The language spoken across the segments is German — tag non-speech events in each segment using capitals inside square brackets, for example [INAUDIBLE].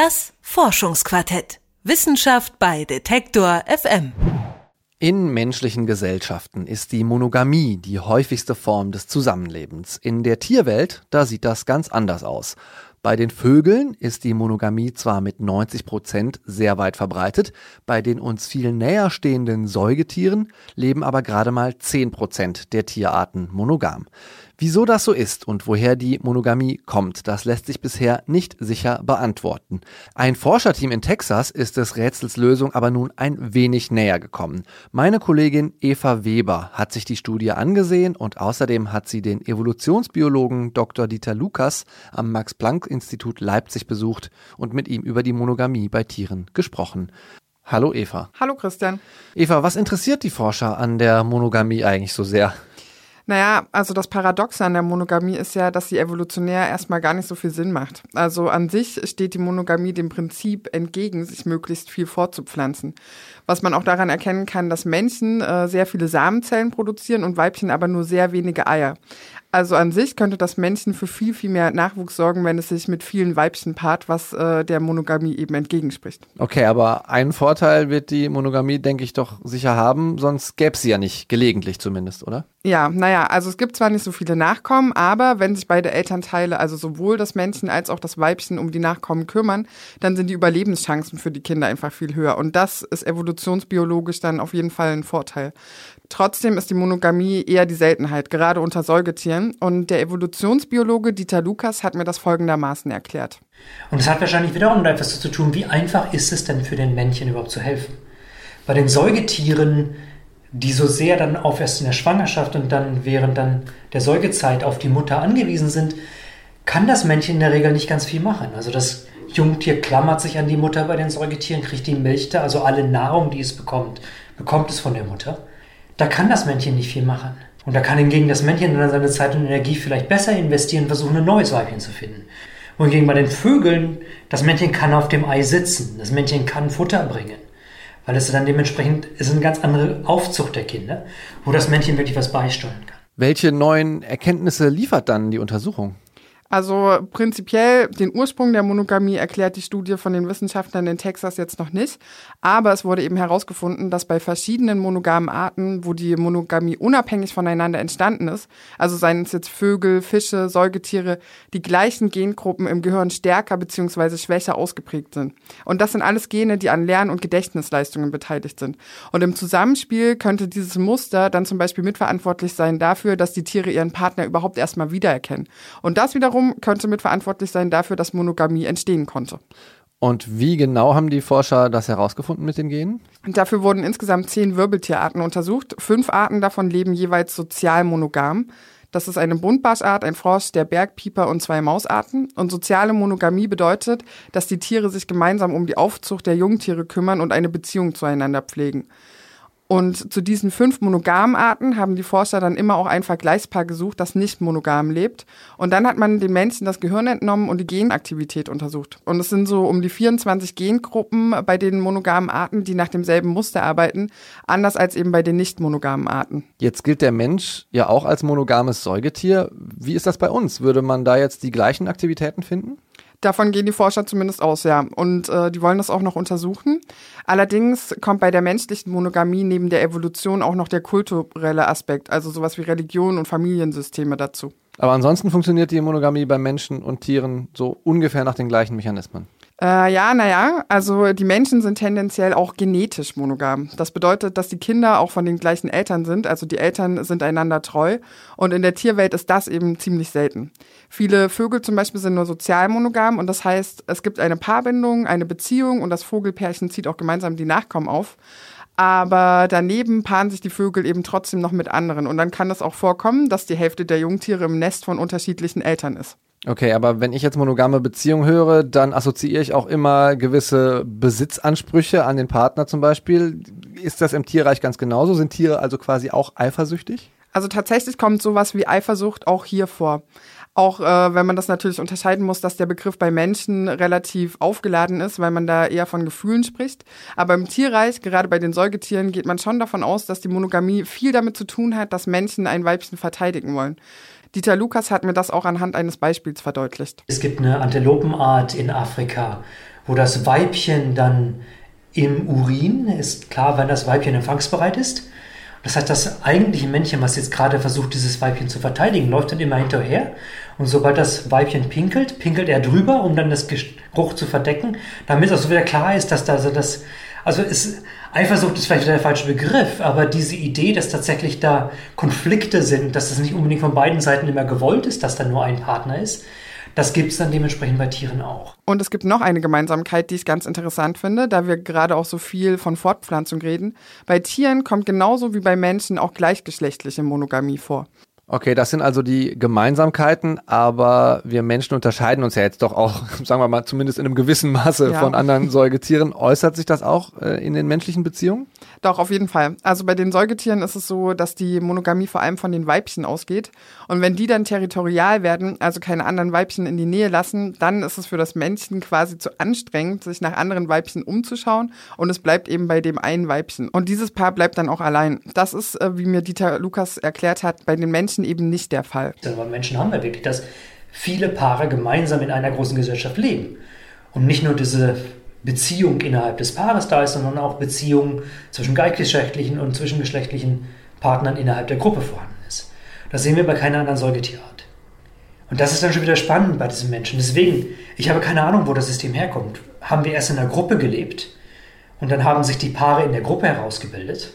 Das Forschungsquartett. Wissenschaft bei Detektor FM. In menschlichen Gesellschaften ist die Monogamie die häufigste Form des Zusammenlebens. In der Tierwelt, da sieht das ganz anders aus. Bei den Vögeln ist die Monogamie zwar mit 90 Prozent sehr weit verbreitet, bei den uns viel näher stehenden Säugetieren leben aber gerade mal 10 Prozent der Tierarten monogam. Wieso das so ist und woher die Monogamie kommt, das lässt sich bisher nicht sicher beantworten. Ein Forscherteam in Texas ist des Rätsels Lösung aber nun ein wenig näher gekommen. Meine Kollegin Eva Weber hat sich die Studie angesehen und außerdem hat sie den Evolutionsbiologen Dr. Dieter Lukas am Max-Planck-Institut Leipzig besucht und mit ihm über die Monogamie bei Tieren gesprochen. Hallo Eva. Hallo Christian. Eva, was interessiert die Forscher an der Monogamie eigentlich so sehr? Naja, also das Paradoxe an der Monogamie ist ja, dass sie evolutionär erstmal gar nicht so viel Sinn macht. Also an sich steht die Monogamie dem Prinzip entgegen, sich möglichst viel fortzupflanzen. Was man auch daran erkennen kann, dass Männchen äh, sehr viele Samenzellen produzieren und Weibchen aber nur sehr wenige Eier. Also an sich könnte das Männchen für viel, viel mehr Nachwuchs sorgen, wenn es sich mit vielen Weibchen paart, was äh, der Monogamie eben entgegenspricht. Okay, aber einen Vorteil wird die Monogamie, denke ich, doch sicher haben, sonst gäbe sie ja nicht, gelegentlich zumindest, oder? Ja, naja, also es gibt zwar nicht so viele Nachkommen, aber wenn sich beide Elternteile, also sowohl das Männchen als auch das Weibchen, um die Nachkommen kümmern, dann sind die Überlebenschancen für die Kinder einfach viel höher. Und das ist evolutionsbiologisch dann auf jeden Fall ein Vorteil. Trotzdem ist die Monogamie eher die Seltenheit, gerade unter Säugetieren. Und der Evolutionsbiologe Dieter Lukas hat mir das folgendermaßen erklärt. Und es hat wahrscheinlich wiederum etwas zu tun, wie einfach ist es denn für den Männchen überhaupt zu helfen? Bei den Säugetieren, die so sehr dann auf erst in der Schwangerschaft und dann während dann der Säugezeit auf die Mutter angewiesen sind, kann das Männchen in der Regel nicht ganz viel machen. Also das Jungtier klammert sich an die Mutter bei den Säugetieren, kriegt die Milch da, also alle Nahrung, die es bekommt, bekommt es von der Mutter. Da kann das Männchen nicht viel machen. Und da kann hingegen das Männchen dann seine Zeit und Energie vielleicht besser investieren und versuchen, ein neues Weibchen zu finden. Wohingegen bei den Vögeln, das Männchen kann auf dem Ei sitzen, das Männchen kann Futter bringen. Weil es dann dementsprechend ist eine ganz andere Aufzucht der Kinder, wo das Männchen wirklich was beisteuern kann. Welche neuen Erkenntnisse liefert dann die Untersuchung? Also prinzipiell den Ursprung der Monogamie erklärt die Studie von den Wissenschaftlern in Texas jetzt noch nicht. Aber es wurde eben herausgefunden, dass bei verschiedenen monogamen Arten, wo die Monogamie unabhängig voneinander entstanden ist, also seien es jetzt Vögel, Fische, Säugetiere, die gleichen Gengruppen im Gehirn stärker bzw. schwächer ausgeprägt sind. Und das sind alles Gene, die an Lern- und Gedächtnisleistungen beteiligt sind. Und im Zusammenspiel könnte dieses Muster dann zum Beispiel mitverantwortlich sein dafür, dass die Tiere ihren Partner überhaupt erstmal wiedererkennen. Und das wiederum wiederum könnte mitverantwortlich sein dafür, dass Monogamie entstehen konnte. Und wie genau haben die Forscher das herausgefunden mit den Genen? Dafür wurden insgesamt zehn Wirbeltierarten untersucht. Fünf Arten davon leben jeweils sozial monogam. Das ist eine Buntbarschart, ein Frosch, der Bergpieper und zwei Mausarten. Und soziale Monogamie bedeutet, dass die Tiere sich gemeinsam um die Aufzucht der Jungtiere kümmern und eine Beziehung zueinander pflegen. Und zu diesen fünf monogamen Arten haben die Forscher dann immer auch ein Vergleichspaar gesucht, das nicht monogam lebt. Und dann hat man den Menschen das Gehirn entnommen und die Genaktivität untersucht. Und es sind so um die 24 Gengruppen bei den monogamen Arten, die nach demselben Muster arbeiten, anders als eben bei den nicht monogamen Arten. Jetzt gilt der Mensch ja auch als monogames Säugetier. Wie ist das bei uns? Würde man da jetzt die gleichen Aktivitäten finden? Davon gehen die Forscher zumindest aus, ja. Und äh, die wollen das auch noch untersuchen. Allerdings kommt bei der menschlichen Monogamie neben der Evolution auch noch der kulturelle Aspekt, also sowas wie Religion und Familiensysteme dazu. Aber ansonsten funktioniert die Monogamie bei Menschen und Tieren so ungefähr nach den gleichen Mechanismen. Äh, ja, naja, also die Menschen sind tendenziell auch genetisch monogam. Das bedeutet, dass die Kinder auch von den gleichen Eltern sind, also die Eltern sind einander treu. Und in der Tierwelt ist das eben ziemlich selten. Viele Vögel zum Beispiel sind nur sozial monogam und das heißt, es gibt eine Paarbindung, eine Beziehung und das Vogelpärchen zieht auch gemeinsam die Nachkommen auf. Aber daneben paaren sich die Vögel eben trotzdem noch mit anderen. Und dann kann es auch vorkommen, dass die Hälfte der Jungtiere im Nest von unterschiedlichen Eltern ist. Okay, aber wenn ich jetzt monogame Beziehung höre, dann assoziiere ich auch immer gewisse Besitzansprüche an den Partner zum Beispiel. Ist das im Tierreich ganz genauso? Sind Tiere also quasi auch eifersüchtig? Also tatsächlich kommt sowas wie Eifersucht auch hier vor. Auch äh, wenn man das natürlich unterscheiden muss, dass der Begriff bei Menschen relativ aufgeladen ist, weil man da eher von Gefühlen spricht. Aber im Tierreich, gerade bei den Säugetieren, geht man schon davon aus, dass die Monogamie viel damit zu tun hat, dass Menschen ein Weibchen verteidigen wollen. Dieter Lukas hat mir das auch anhand eines Beispiels verdeutlicht. Es gibt eine Antilopenart in Afrika, wo das Weibchen dann im Urin ist klar, wenn das Weibchen empfangsbereit ist. Das heißt, das eigentliche Männchen, was jetzt gerade versucht, dieses Weibchen zu verteidigen, läuft dann immer hinterher. Und sobald das Weibchen pinkelt, pinkelt er drüber, um dann das Geruch zu verdecken, damit auch so wieder klar ist, dass da also das, also ist, Eifersucht ist vielleicht der falsche Begriff, aber diese Idee, dass tatsächlich da Konflikte sind, dass es nicht unbedingt von beiden Seiten immer gewollt ist, dass da nur ein Partner ist, das gibt es dann dementsprechend bei Tieren auch. Und es gibt noch eine Gemeinsamkeit, die ich ganz interessant finde, da wir gerade auch so viel von Fortpflanzung reden. Bei Tieren kommt genauso wie bei Menschen auch gleichgeschlechtliche Monogamie vor. Okay, das sind also die Gemeinsamkeiten, aber wir Menschen unterscheiden uns ja jetzt doch auch, [LAUGHS] sagen wir mal, zumindest in einem gewissen Maße ja. von anderen Säugetieren. Äußert sich das auch äh, in den menschlichen Beziehungen? Doch, auf jeden Fall. Also bei den Säugetieren ist es so, dass die Monogamie vor allem von den Weibchen ausgeht. Und wenn die dann territorial werden, also keine anderen Weibchen in die Nähe lassen, dann ist es für das Männchen quasi zu anstrengend, sich nach anderen Weibchen umzuschauen. Und es bleibt eben bei dem einen Weibchen. Und dieses Paar bleibt dann auch allein. Das ist, äh, wie mir Dieter Lukas erklärt hat, bei den Menschen eben nicht der Fall. Aber Menschen haben wir wirklich, dass viele Paare gemeinsam in einer großen Gesellschaft leben. Und nicht nur diese Beziehung innerhalb des Paares da ist, sondern auch Beziehungen zwischen gleichgeschlechtlichen und zwischengeschlechtlichen Partnern innerhalb der Gruppe vorhanden ist. Das sehen wir bei keiner anderen Säugetierart. Und das ist dann schon wieder spannend bei diesen Menschen. Deswegen, ich habe keine Ahnung, wo das System herkommt. Haben wir erst in einer Gruppe gelebt und dann haben sich die Paare in der Gruppe herausgebildet?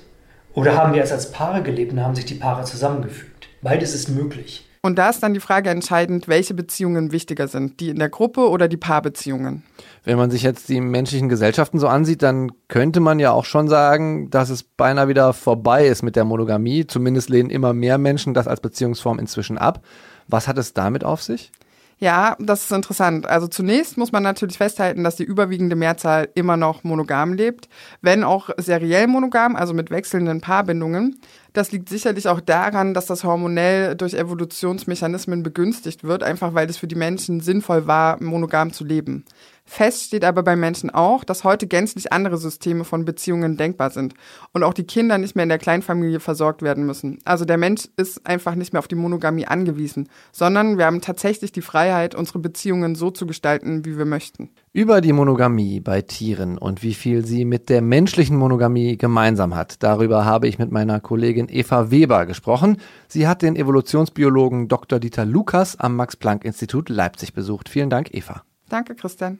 Oder haben wir erst als Paare gelebt und haben sich die Paare zusammengefügt? Beides ist möglich. Und da ist dann die Frage entscheidend, welche Beziehungen wichtiger sind, die in der Gruppe oder die Paarbeziehungen. Wenn man sich jetzt die menschlichen Gesellschaften so ansieht, dann könnte man ja auch schon sagen, dass es beinahe wieder vorbei ist mit der Monogamie. Zumindest lehnen immer mehr Menschen das als Beziehungsform inzwischen ab. Was hat es damit auf sich? Ja, das ist interessant. Also zunächst muss man natürlich festhalten, dass die überwiegende Mehrzahl immer noch monogam lebt, wenn auch seriell monogam, also mit wechselnden Paarbindungen. Das liegt sicherlich auch daran, dass das hormonell durch Evolutionsmechanismen begünstigt wird, einfach weil es für die Menschen sinnvoll war, monogam zu leben. Fest steht aber bei Menschen auch, dass heute gänzlich andere Systeme von Beziehungen denkbar sind und auch die Kinder nicht mehr in der Kleinfamilie versorgt werden müssen. Also der Mensch ist einfach nicht mehr auf die Monogamie angewiesen, sondern wir haben tatsächlich die Freiheit, unsere Beziehungen so zu gestalten, wie wir möchten. Über die Monogamie bei Tieren und wie viel sie mit der menschlichen Monogamie gemeinsam hat, darüber habe ich mit meiner Kollegin Eva Weber gesprochen. Sie hat den Evolutionsbiologen Dr. Dieter Lukas am Max-Planck-Institut Leipzig besucht. Vielen Dank, Eva. Danke, Christian.